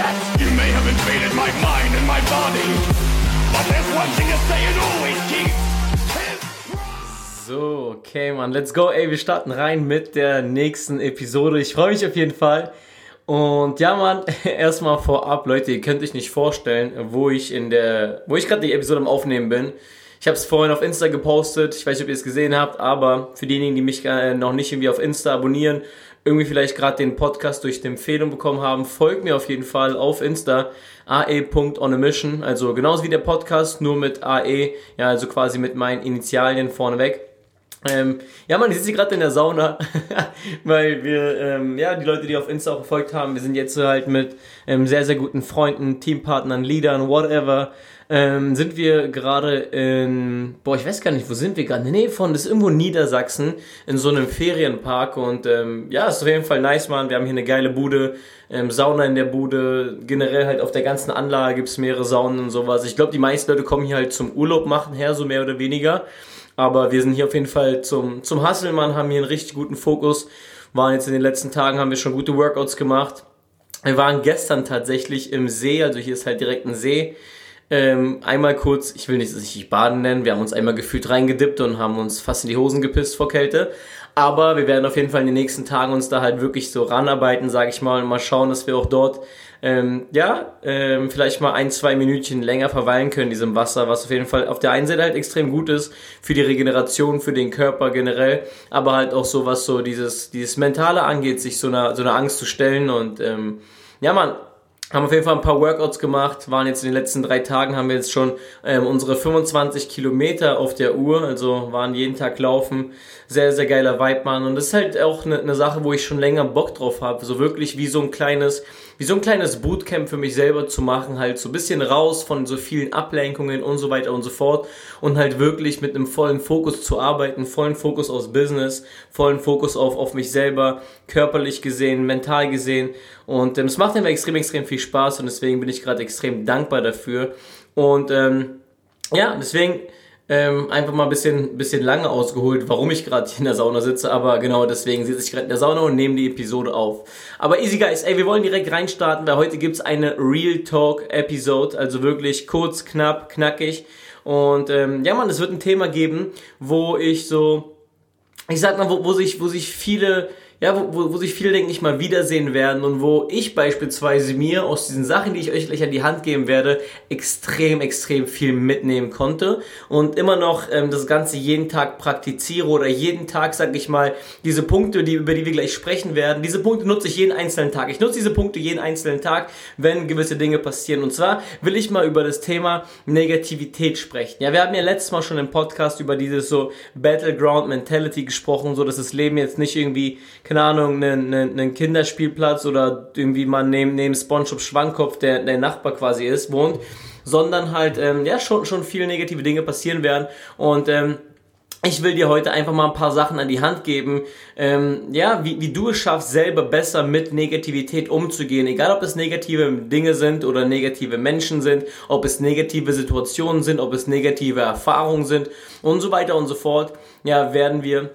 You may have invaded my mind and my body, but there's one thing to say and always keep. So, okay, man, let's go. Ey, wir starten rein mit der nächsten Episode. Ich freue mich auf jeden Fall. Und ja, man, erstmal vorab, Leute, ihr könnt euch nicht vorstellen, wo ich in der, wo ich gerade die Episode am Aufnehmen bin. Ich habe es vorhin auf Insta gepostet. Ich weiß nicht, ob ihr es gesehen habt, aber für diejenigen, die mich äh, noch nicht irgendwie auf Insta abonnieren, irgendwie vielleicht gerade den Podcast durch die Empfehlung bekommen haben, folgt mir auf jeden Fall auf Insta ae.onamission, also genauso wie der Podcast, nur mit ae, ja, also quasi mit meinen Initialien vorneweg. Ähm, ja, man, ich sitze gerade in der Sauna, weil wir, ähm, ja, die Leute, die auf Insta auch verfolgt haben, wir sind jetzt halt mit ähm, sehr, sehr guten Freunden, Teampartnern, Leadern, whatever, ähm, sind wir gerade in, boah, ich weiß gar nicht, wo sind wir gerade? Nee, von, das ist irgendwo Niedersachsen, in so einem Ferienpark und ähm, ja, ist auf jeden Fall nice, man. Wir haben hier eine geile Bude, ähm, Sauna in der Bude, generell halt auf der ganzen Anlage gibt's mehrere Saunen und sowas. Ich glaube, die meisten Leute kommen hier halt zum Urlaub machen her, so mehr oder weniger. Aber wir sind hier auf jeden Fall zum, zum Hasselmann, haben hier einen richtig guten Fokus. Waren jetzt in den letzten Tagen, haben wir schon gute Workouts gemacht. Wir waren gestern tatsächlich im See, also hier ist halt direkt ein See. Ähm, einmal kurz, ich will nicht sich baden nennen, wir haben uns einmal gefühlt reingedippt und haben uns fast in die Hosen gepisst vor Kälte. Aber wir werden auf jeden Fall in den nächsten Tagen uns da halt wirklich so ranarbeiten, sage ich mal, und mal schauen, dass wir auch dort ähm, ja, ähm, vielleicht mal ein, zwei Minütchen länger verweilen können in diesem Wasser, was auf jeden Fall auf der einen Seite halt extrem gut ist für die Regeneration, für den Körper generell, aber halt auch so, was so dieses, dieses Mentale angeht, sich so einer, so einer Angst zu stellen und ähm, ja, man, haben auf jeden Fall ein paar Workouts gemacht, waren jetzt in den letzten drei Tagen, haben wir jetzt schon ähm, unsere 25 Kilometer auf der Uhr, also waren jeden Tag laufen. Sehr, sehr geiler Vibe, Mann. Und das ist halt auch eine, eine Sache, wo ich schon länger Bock drauf habe. So wirklich wie so ein kleines, wie so ein kleines Bootcamp für mich selber zu machen, halt so ein bisschen raus von so vielen Ablenkungen und so weiter und so fort und halt wirklich mit einem vollen Fokus zu arbeiten, vollen Fokus aufs Business, vollen Fokus auf, auf mich selber, körperlich gesehen, mental gesehen und ähm, es macht mir extrem, extrem viel Spaß und deswegen bin ich gerade extrem dankbar dafür. Und ähm, ja, deswegen ähm, einfach mal ein bisschen, bisschen lange ausgeholt, warum ich gerade hier in der Sauna sitze, aber genau deswegen sitze ich gerade in der Sauna und nehme die Episode auf. Aber easy guys, ey, wir wollen direkt reinstarten, weil heute gibt's eine Real Talk Episode, also wirklich kurz, knapp, knackig. Und ähm, ja man, es wird ein Thema geben, wo ich so, ich sag mal, wo, wo sich, wo sich viele ja, wo, wo sich viele, denke ich, mal wiedersehen werden und wo ich beispielsweise mir aus diesen Sachen, die ich euch gleich an die Hand geben werde, extrem, extrem viel mitnehmen konnte und immer noch ähm, das Ganze jeden Tag praktiziere oder jeden Tag, sag ich mal, diese Punkte, die, über die wir gleich sprechen werden, diese Punkte nutze ich jeden einzelnen Tag. Ich nutze diese Punkte jeden einzelnen Tag, wenn gewisse Dinge passieren. Und zwar will ich mal über das Thema Negativität sprechen. Ja, wir haben ja letztes Mal schon im Podcast über dieses so Battleground Mentality gesprochen, so dass das Leben jetzt nicht irgendwie keine Ahnung, einen, einen Kinderspielplatz oder irgendwie mal neben, neben SpongeBob Schwankopf, der der Nachbar quasi ist, wohnt, sondern halt, ähm, ja, schon, schon viele negative Dinge passieren werden und, ähm, ich will dir heute einfach mal ein paar Sachen an die Hand geben, ähm, ja, wie, wie du es schaffst, selber besser mit Negativität umzugehen. Egal, ob es negative Dinge sind oder negative Menschen sind, ob es negative Situationen sind, ob es negative Erfahrungen sind und so weiter und so fort. Ja, werden wir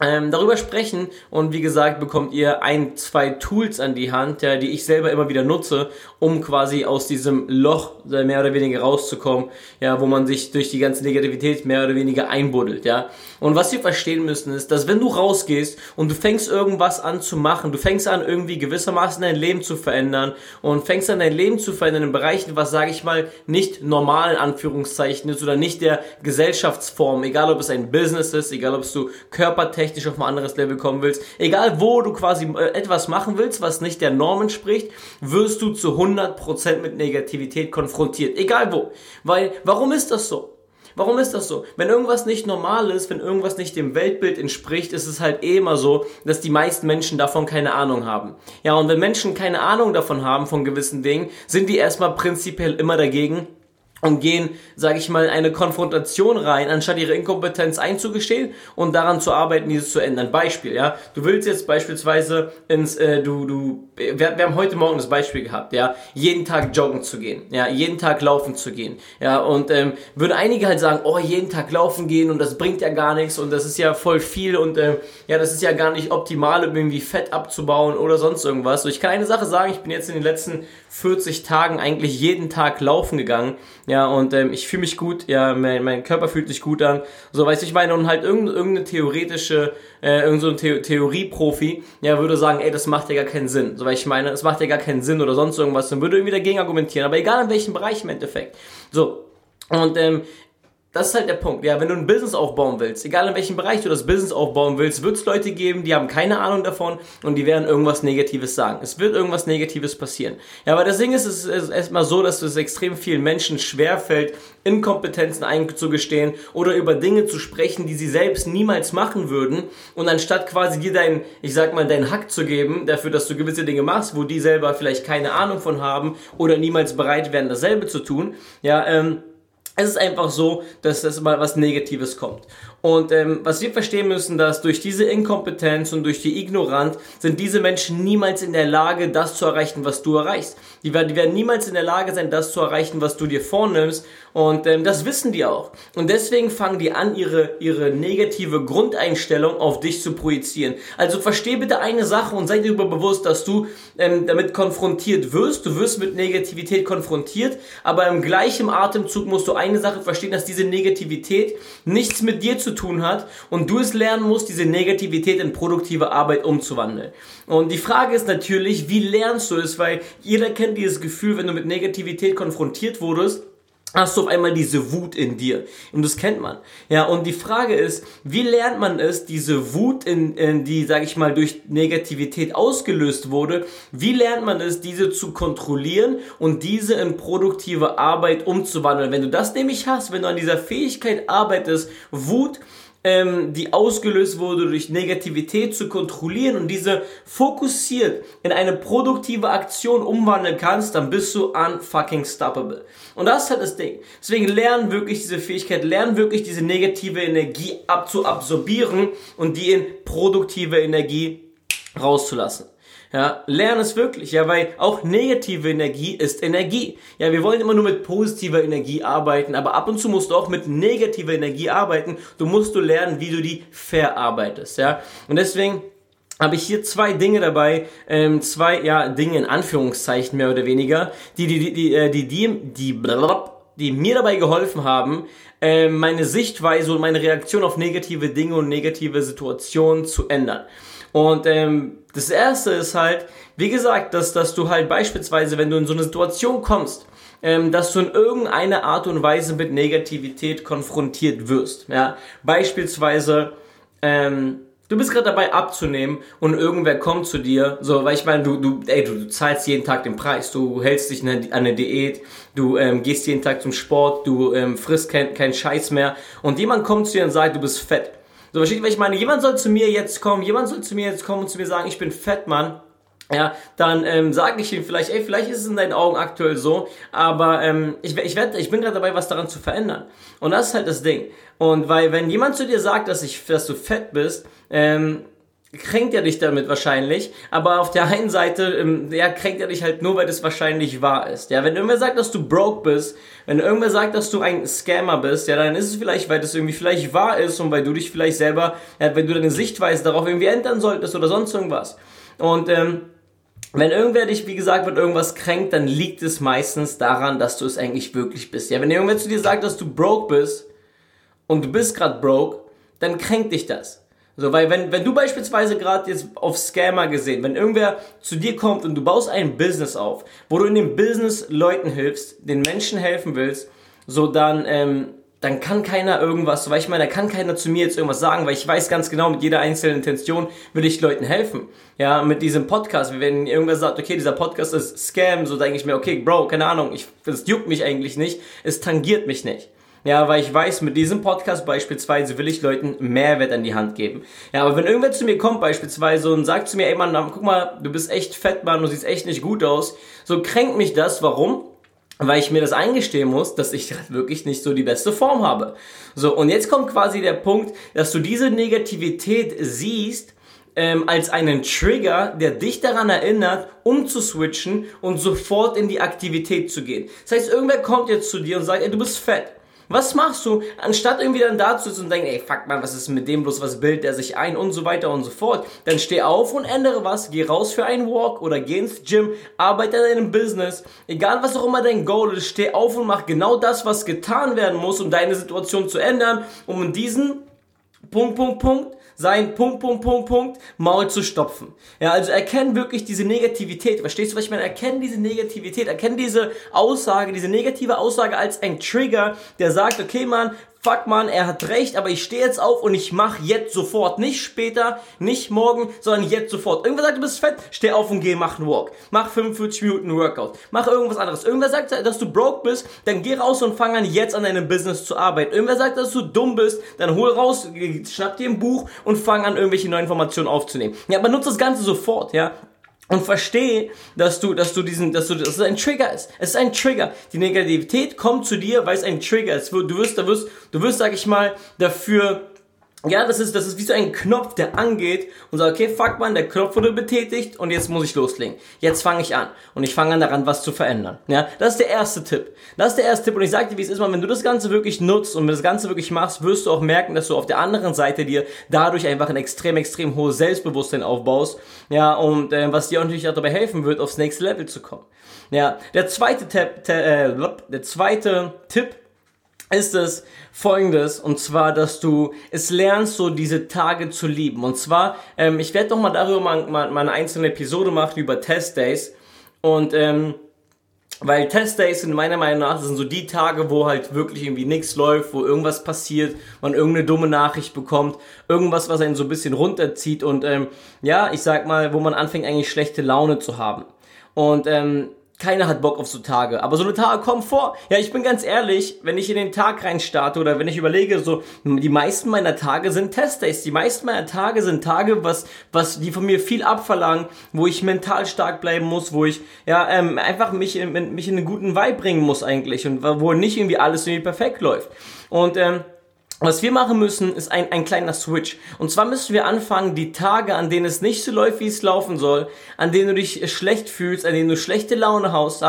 ähm, darüber sprechen und wie gesagt bekommt ihr ein, zwei Tools an die Hand, ja, die ich selber immer wieder nutze, um quasi aus diesem Loch mehr oder weniger rauszukommen, ja, wo man sich durch die ganze Negativität mehr oder weniger einbuddelt, ja. Und was wir verstehen müssen ist, dass wenn du rausgehst und du fängst irgendwas an zu machen, du fängst an irgendwie gewissermaßen dein Leben zu verändern und fängst an dein Leben zu verändern in Bereichen, was sage ich mal nicht normal in Anführungszeichen ist oder nicht der Gesellschaftsform, egal ob es ein Business ist, egal ob du körpertechnisch auf ein anderes Level kommen willst, egal wo du quasi äh, etwas machen willst, was nicht der Norm entspricht, wirst du zu 100% mit Negativität konfrontiert, egal wo. Weil, warum ist das so? Warum ist das so? Wenn irgendwas nicht normal ist, wenn irgendwas nicht dem Weltbild entspricht, ist es halt eh immer so, dass die meisten Menschen davon keine Ahnung haben. Ja, und wenn Menschen keine Ahnung davon haben von gewissen Dingen, sind die erstmal prinzipiell immer dagegen, und gehen, sage ich mal, in eine Konfrontation rein, anstatt ihre Inkompetenz einzugestehen und daran zu arbeiten, dieses zu ändern. Beispiel, ja, du willst jetzt beispielsweise ins, äh, du, du, wir, wir haben heute Morgen das Beispiel gehabt, ja, jeden Tag joggen zu gehen, ja, jeden Tag laufen zu gehen, ja, und ähm, würden einige halt sagen, oh, jeden Tag laufen gehen und das bringt ja gar nichts und das ist ja voll viel und ähm, ja, das ist ja gar nicht optimal, um irgendwie Fett abzubauen oder sonst irgendwas. So, ich kann eine Sache sagen, ich bin jetzt in den letzten 40 Tagen eigentlich jeden Tag laufen gegangen ja, und ähm, ich fühle mich gut, ja, mein, mein Körper fühlt sich gut an, so, weißt du, ich meine, und halt irgendeine, irgendeine theoretische, äh, irgendein so The Theorieprofi, ja, würde sagen, ey, das macht ja gar keinen Sinn, so, weil ich meine, es macht ja gar keinen Sinn oder sonst irgendwas, dann würde irgendwie dagegen argumentieren, aber egal in welchem Bereich im Endeffekt, so, und ähm, das ist halt der Punkt. Ja, wenn du ein Business aufbauen willst, egal in welchem Bereich du das Business aufbauen willst, wird es Leute geben, die haben keine Ahnung davon und die werden irgendwas Negatives sagen. Es wird irgendwas Negatives passieren. Ja, aber das Ding ist, es ist erstmal so, dass es extrem vielen Menschen schwerfällt, Inkompetenzen einzugestehen oder über Dinge zu sprechen, die sie selbst niemals machen würden. Und anstatt quasi dir deinen, ich sag mal, deinen Hack zu geben, dafür, dass du gewisse Dinge machst, wo die selber vielleicht keine Ahnung von haben oder niemals bereit wären, dasselbe zu tun, ja, ähm, es ist einfach so, dass das mal was Negatives kommt. Und ähm, was wir verstehen müssen, dass durch diese Inkompetenz und durch die Ignoranz sind diese Menschen niemals in der Lage, das zu erreichen, was du erreichst. Die werden, die werden niemals in der Lage sein, das zu erreichen, was du dir vornimmst. Und ähm, das wissen die auch. Und deswegen fangen die an, ihre, ihre negative Grundeinstellung auf dich zu projizieren. Also versteh bitte eine Sache und sei dir darüber bewusst, dass du ähm, damit konfrontiert wirst. Du wirst mit Negativität konfrontiert, aber im gleichen Atemzug musst du eine Sache verstehen, dass diese Negativität nichts mit dir zu tun hat und du es lernen musst, diese Negativität in produktive Arbeit umzuwandeln. Und die Frage ist natürlich, wie lernst du es, weil jeder kennt dieses Gefühl, wenn du mit Negativität konfrontiert wurdest, hast du auf einmal diese Wut in dir. Und das kennt man. Ja, und die Frage ist, wie lernt man es, diese Wut, in, in die, sag ich mal, durch Negativität ausgelöst wurde, wie lernt man es, diese zu kontrollieren und diese in produktive Arbeit umzuwandeln? Wenn du das nämlich hast, wenn du an dieser Fähigkeit arbeitest, Wut ähm, die ausgelöst wurde durch Negativität zu kontrollieren und diese fokussiert in eine produktive Aktion umwandeln kannst, dann bist du unfucking stoppable. Und das ist halt das Ding. Deswegen lernen wirklich diese Fähigkeit, lernen wirklich diese negative Energie abzuabsorbieren und die in produktive Energie rauszulassen. Ja, lern es wirklich, ja, weil auch negative Energie ist Energie. Ja, wir wollen immer nur mit positiver Energie arbeiten, aber ab und zu musst du auch mit negativer Energie arbeiten. Du musst du lernen, wie du die verarbeitest, ja. Und deswegen habe ich hier zwei Dinge dabei, ähm, zwei ja Dinge in Anführungszeichen mehr oder weniger, die die die die äh, die die, die, die mir dabei geholfen haben, äh, meine Sichtweise und meine Reaktion auf negative Dinge und negative Situationen zu ändern. Und ähm, das erste ist halt, wie gesagt, dass, dass du halt beispielsweise, wenn du in so eine Situation kommst, ähm, dass du in irgendeiner Art und Weise mit Negativität konfrontiert wirst. Ja? Beispielsweise, ähm, du bist gerade dabei abzunehmen und irgendwer kommt zu dir, so, weil ich meine, du, du, du, du zahlst jeden Tag den Preis, du hältst dich an eine Diät, du ähm, gehst jeden Tag zum Sport, du ähm, frisst kein, kein Scheiß mehr und jemand kommt zu dir und sagt, du bist fett. So, versteht, was ich meine? Jemand soll zu mir jetzt kommen, jemand soll zu mir jetzt kommen und zu mir sagen, ich bin fett, Mann. Ja, dann ähm, sage ich ihm vielleicht, ey, vielleicht ist es in deinen Augen aktuell so, aber ähm, ich, ich, werd, ich bin gerade dabei, was daran zu verändern. Und das ist halt das Ding. Und weil, wenn jemand zu dir sagt, dass, ich, dass du fett bist, ähm, kränkt er dich damit wahrscheinlich, aber auf der einen Seite, ähm, ja, kränkt er dich halt nur, weil das wahrscheinlich wahr ist. Ja, wenn irgendwer sagt, dass du broke bist, wenn irgendwer sagt, dass du ein Scammer bist, ja, dann ist es vielleicht, weil das irgendwie vielleicht wahr ist und weil du dich vielleicht selber, ja, wenn du deine Sichtweise darauf irgendwie ändern solltest oder sonst irgendwas. Und, ähm, wenn irgendwer dich, wie gesagt, mit irgendwas kränkt, dann liegt es meistens daran, dass du es eigentlich wirklich bist. Ja, wenn irgendwer zu dir sagt, dass du broke bist und du bist gerade broke, dann kränkt dich das. So, weil wenn, wenn du beispielsweise gerade jetzt auf Scammer gesehen, wenn irgendwer zu dir kommt und du baust ein Business auf, wo du in dem Business Leuten hilfst, den Menschen helfen willst, so dann, ähm, dann kann keiner irgendwas, weil ich meine, da kann keiner zu mir jetzt irgendwas sagen, weil ich weiß ganz genau, mit jeder einzelnen Intention will ich Leuten helfen. Ja, mit diesem Podcast, wenn irgendwer sagt, okay, dieser Podcast ist Scam, so denke ich mir, okay, Bro, keine Ahnung, ich, das juckt mich eigentlich nicht, es tangiert mich nicht. Ja, weil ich weiß, mit diesem Podcast beispielsweise will ich Leuten Mehrwert an die Hand geben. Ja, aber wenn irgendwer zu mir kommt beispielsweise und sagt zu mir, ey Mann, guck mal, du bist echt fett, Mann, du siehst echt nicht gut aus, so kränkt mich das. Warum? weil ich mir das eingestehen muss, dass ich wirklich nicht so die beste Form habe. So, und jetzt kommt quasi der Punkt, dass du diese Negativität siehst ähm, als einen Trigger, der dich daran erinnert, umzuswitchen und sofort in die Aktivität zu gehen. Das heißt, irgendwer kommt jetzt zu dir und sagt, ey, du bist fett. Was machst du, anstatt irgendwie dann da zu sitzen und denken, ey, fuck man, was ist mit dem bloß, was bildet der sich ein und so weiter und so fort. Dann steh auf und ändere was, geh raus für einen Walk oder geh ins Gym, arbeite an deinem Business. Egal was auch immer dein Goal ist, steh auf und mach genau das, was getan werden muss, um deine Situation zu ändern, um in diesen Punkt, Punkt, Punkt sein Punkt, Punkt, Punkt, Punkt Maul zu stopfen. Ja, also erkennen wirklich diese Negativität. Verstehst du, was ich meine? Erkennen diese Negativität, erkennen diese Aussage, diese negative Aussage als ein Trigger, der sagt, okay, Mann, fuck man, er hat recht, aber ich stehe jetzt auf und ich mach jetzt sofort. Nicht später, nicht morgen, sondern jetzt sofort. Irgendwer sagt, du bist fett, steh auf und geh, mach einen Walk. Mach 45 Minuten Workout. Mach irgendwas anderes. Irgendwer sagt, dass du broke bist, dann geh raus und fang an, jetzt an deinem Business zu arbeiten. Irgendwer sagt, dass du dumm bist, dann hol raus, schnapp dir ein Buch und fang an, irgendwelche neuen Informationen aufzunehmen. Ja, aber nutze das Ganze sofort, ja und verstehe, dass du, dass du diesen, dass du, dass es ein Trigger ist. Es ist ein Trigger. Die Negativität kommt zu dir, weil es ein Trigger ist. Du wirst, du wirst, du wirst, sag ich mal, dafür ja, das ist, das ist wie so ein Knopf, der angeht und sagt, okay, fuck man, der Knopf wurde betätigt und jetzt muss ich loslegen. Jetzt fange ich an und ich fange an daran, was zu verändern. Ja, das ist der erste Tipp. Das ist der erste Tipp und ich sage dir, wie es ist, man, wenn du das Ganze wirklich nutzt und das Ganze wirklich machst, wirst du auch merken, dass du auf der anderen Seite dir dadurch einfach ein extrem, extrem hohes Selbstbewusstsein aufbaust. Ja, und äh, was dir natürlich auch dabei helfen wird, aufs nächste Level zu kommen. Ja, der zweite Tipp, äh, der zweite Tipp ist es folgendes, und zwar, dass du es lernst, so diese Tage zu lieben. Und zwar, ähm, ich werde doch mal darüber mal, mal, mal eine einzelne Episode machen über Test Days. Und ähm, weil Test Days sind meiner Meinung nach, sind so die Tage, wo halt wirklich irgendwie nichts läuft, wo irgendwas passiert, man irgendeine dumme Nachricht bekommt, irgendwas, was einen so ein bisschen runterzieht und ähm, ja, ich sag mal, wo man anfängt eigentlich schlechte Laune zu haben. Und ähm, keiner hat Bock auf so Tage. Aber so eine Tage kommen vor. Ja, ich bin ganz ehrlich, wenn ich in den Tag rein starte oder wenn ich überlege, so, die meisten meiner Tage sind Testdays. Die meisten meiner Tage sind Tage, was, was, die von mir viel abverlangen, wo ich mental stark bleiben muss, wo ich, ja, ähm, einfach mich in, mich in einen guten Vibe bringen muss eigentlich und wo nicht irgendwie alles irgendwie perfekt läuft. Und, ähm, was wir machen müssen, ist ein, ein kleiner Switch. Und zwar müssen wir anfangen, die Tage, an denen es nicht so läuft, wie es laufen soll, an denen du dich schlecht fühlst, an denen du schlechte Laune hast,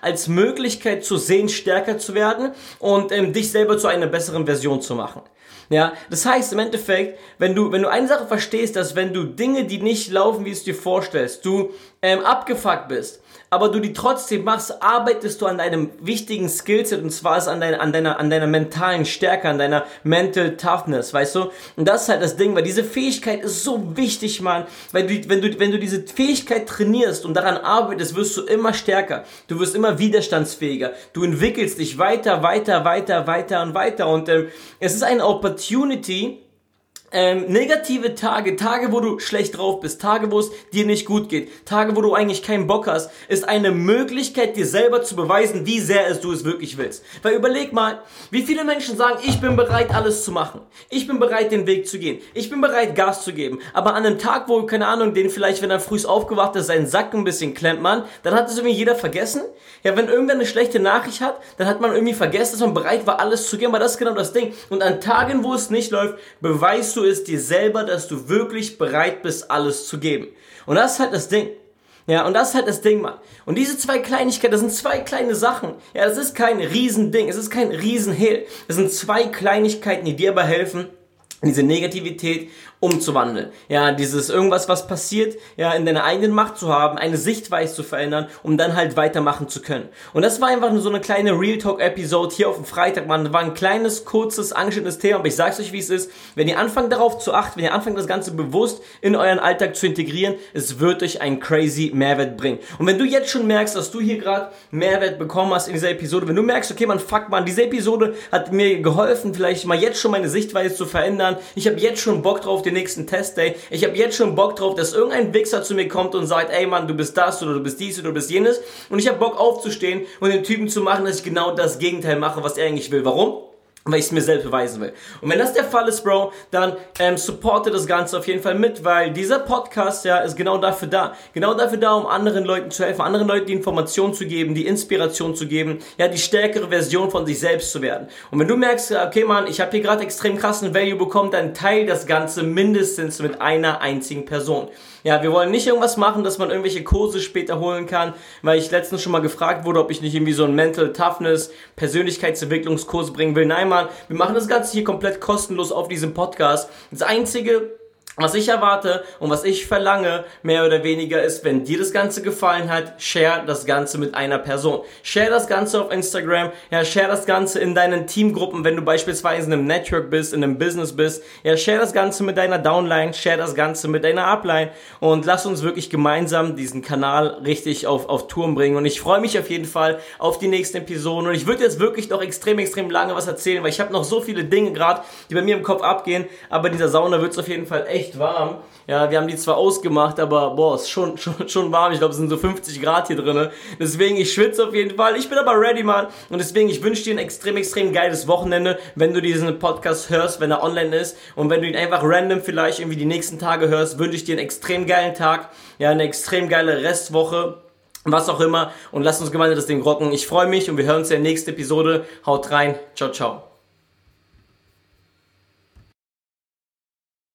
als Möglichkeit zu sehen, stärker zu werden und ähm, dich selber zu einer besseren Version zu machen. Ja, das heißt im Endeffekt, wenn du, wenn du eine Sache verstehst, dass wenn du Dinge, die nicht laufen, wie es dir vorstellst, du ähm, abgefuckt bist, aber du die trotzdem machst, arbeitest du an deinem wichtigen Skillset und zwar ist an deiner, an deiner, an deiner mentalen Stärke, an deiner Mental Toughness, weißt du? Und das ist halt das Ding, weil diese Fähigkeit ist so wichtig, Mann. Weil du, wenn du, wenn du diese Fähigkeit trainierst und daran arbeitest, wirst du immer stärker. Du wirst immer widerstandsfähiger. Du entwickelst dich weiter, weiter, weiter, weiter und weiter. Und ähm, es ist eine Opportunity, ähm, negative Tage, Tage, wo du schlecht drauf bist, Tage, wo es dir nicht gut geht, Tage, wo du eigentlich keinen Bock hast, ist eine Möglichkeit, dir selber zu beweisen, wie sehr es du es wirklich willst. Weil überleg mal, wie viele Menschen sagen, ich bin bereit, alles zu machen. Ich bin bereit, den Weg zu gehen. Ich bin bereit, Gas zu geben. Aber an einem Tag, wo, keine Ahnung, den vielleicht, wenn er früh aufgewacht ist, seinen Sack ein bisschen klemmt man, dann hat es irgendwie jeder vergessen. Ja, wenn irgendwer eine schlechte Nachricht hat, dann hat man irgendwie vergessen, dass man bereit war, alles zu geben. Aber das ist genau das Ding. Und an Tagen, wo es nicht läuft, beweist du es dir selber, dass du wirklich bereit bist, alles zu geben. Und das ist halt das Ding. Ja, und das ist halt das Ding, Mann. Und diese zwei Kleinigkeiten, das sind zwei kleine Sachen. Ja, das ist kein Riesending, es ist kein Riesenhehl. Das sind zwei Kleinigkeiten, die dir aber helfen, diese Negativität umzuwandeln. Ja, dieses irgendwas, was passiert, ja, in deiner eigenen Macht zu haben, eine Sichtweise zu verändern, um dann halt weitermachen zu können. Und das war einfach nur so eine kleine Real Talk Episode hier auf dem Freitag, man war ein kleines, kurzes, angeschnittenes Thema, aber ich sag's euch, wie es ist. Wenn ihr anfangt darauf zu achten, wenn ihr anfangt das Ganze bewusst in euren Alltag zu integrieren, es wird euch einen crazy Mehrwert bringen. Und wenn du jetzt schon merkst, dass du hier gerade Mehrwert bekommen hast in dieser Episode, wenn du merkst, okay, man, fuck man, diese Episode hat mir geholfen, vielleicht mal jetzt schon meine Sichtweise zu verändern. Ich habe jetzt schon Bock drauf, den den nächsten Testday. Ich habe jetzt schon Bock drauf, dass irgendein Wichser zu mir kommt und sagt, ey Mann, du bist das oder du bist dies oder du bist jenes. Und ich habe Bock aufzustehen und den Typen zu machen, dass ich genau das Gegenteil mache, was er eigentlich will. Warum? Weil ich es mir selbst beweisen will. Und wenn das der Fall ist, Bro, dann ähm, supporte das Ganze auf jeden Fall mit, weil dieser Podcast ja ist genau dafür da. Genau dafür da, um anderen Leuten zu helfen, anderen Leuten die Information zu geben, die Inspiration zu geben, ja, die stärkere Version von sich selbst zu werden. Und wenn du merkst, okay, Mann, ich habe hier gerade extrem krassen Value bekommen, dann teil das Ganze mindestens mit einer einzigen Person. Ja, wir wollen nicht irgendwas machen, dass man irgendwelche Kurse später holen kann, weil ich letztens schon mal gefragt wurde, ob ich nicht irgendwie so einen Mental Toughness, Persönlichkeitsentwicklungskurs bringen will. Nein, Mann, wir machen das Ganze hier komplett kostenlos auf diesem Podcast. Das einzige, was ich erwarte und was ich verlange, mehr oder weniger ist, wenn dir das Ganze gefallen hat, share das Ganze mit einer Person. Share das Ganze auf Instagram, ja, share das Ganze in deinen Teamgruppen, wenn du beispielsweise in einem Network bist, in einem Business bist, ja, share das Ganze mit deiner Downline, share das Ganze mit deiner Upline. Und lass uns wirklich gemeinsam diesen Kanal richtig auf, auf Touren bringen. Und ich freue mich auf jeden Fall auf die nächsten Episoden. Und ich würde jetzt wirklich noch extrem, extrem lange was erzählen, weil ich habe noch so viele Dinge gerade, die bei mir im Kopf abgehen, aber dieser Sauna wird es auf jeden Fall echt echt warm. Ja, wir haben die zwar ausgemacht, aber boah, ist schon, schon, schon warm. Ich glaube, es sind so 50 Grad hier drin. Deswegen, ich schwitze auf jeden Fall. Ich bin aber ready, Mann. Und deswegen, ich wünsche dir ein extrem, extrem geiles Wochenende, wenn du diesen Podcast hörst, wenn er online ist. Und wenn du ihn einfach random vielleicht irgendwie die nächsten Tage hörst, wünsche ich dir einen extrem geilen Tag. Ja, eine extrem geile Restwoche was auch immer und lass uns gemeinsam das Ding rocken. Ich freue mich und wir hören uns in der nächsten Episode. Haut rein. Ciao, ciao.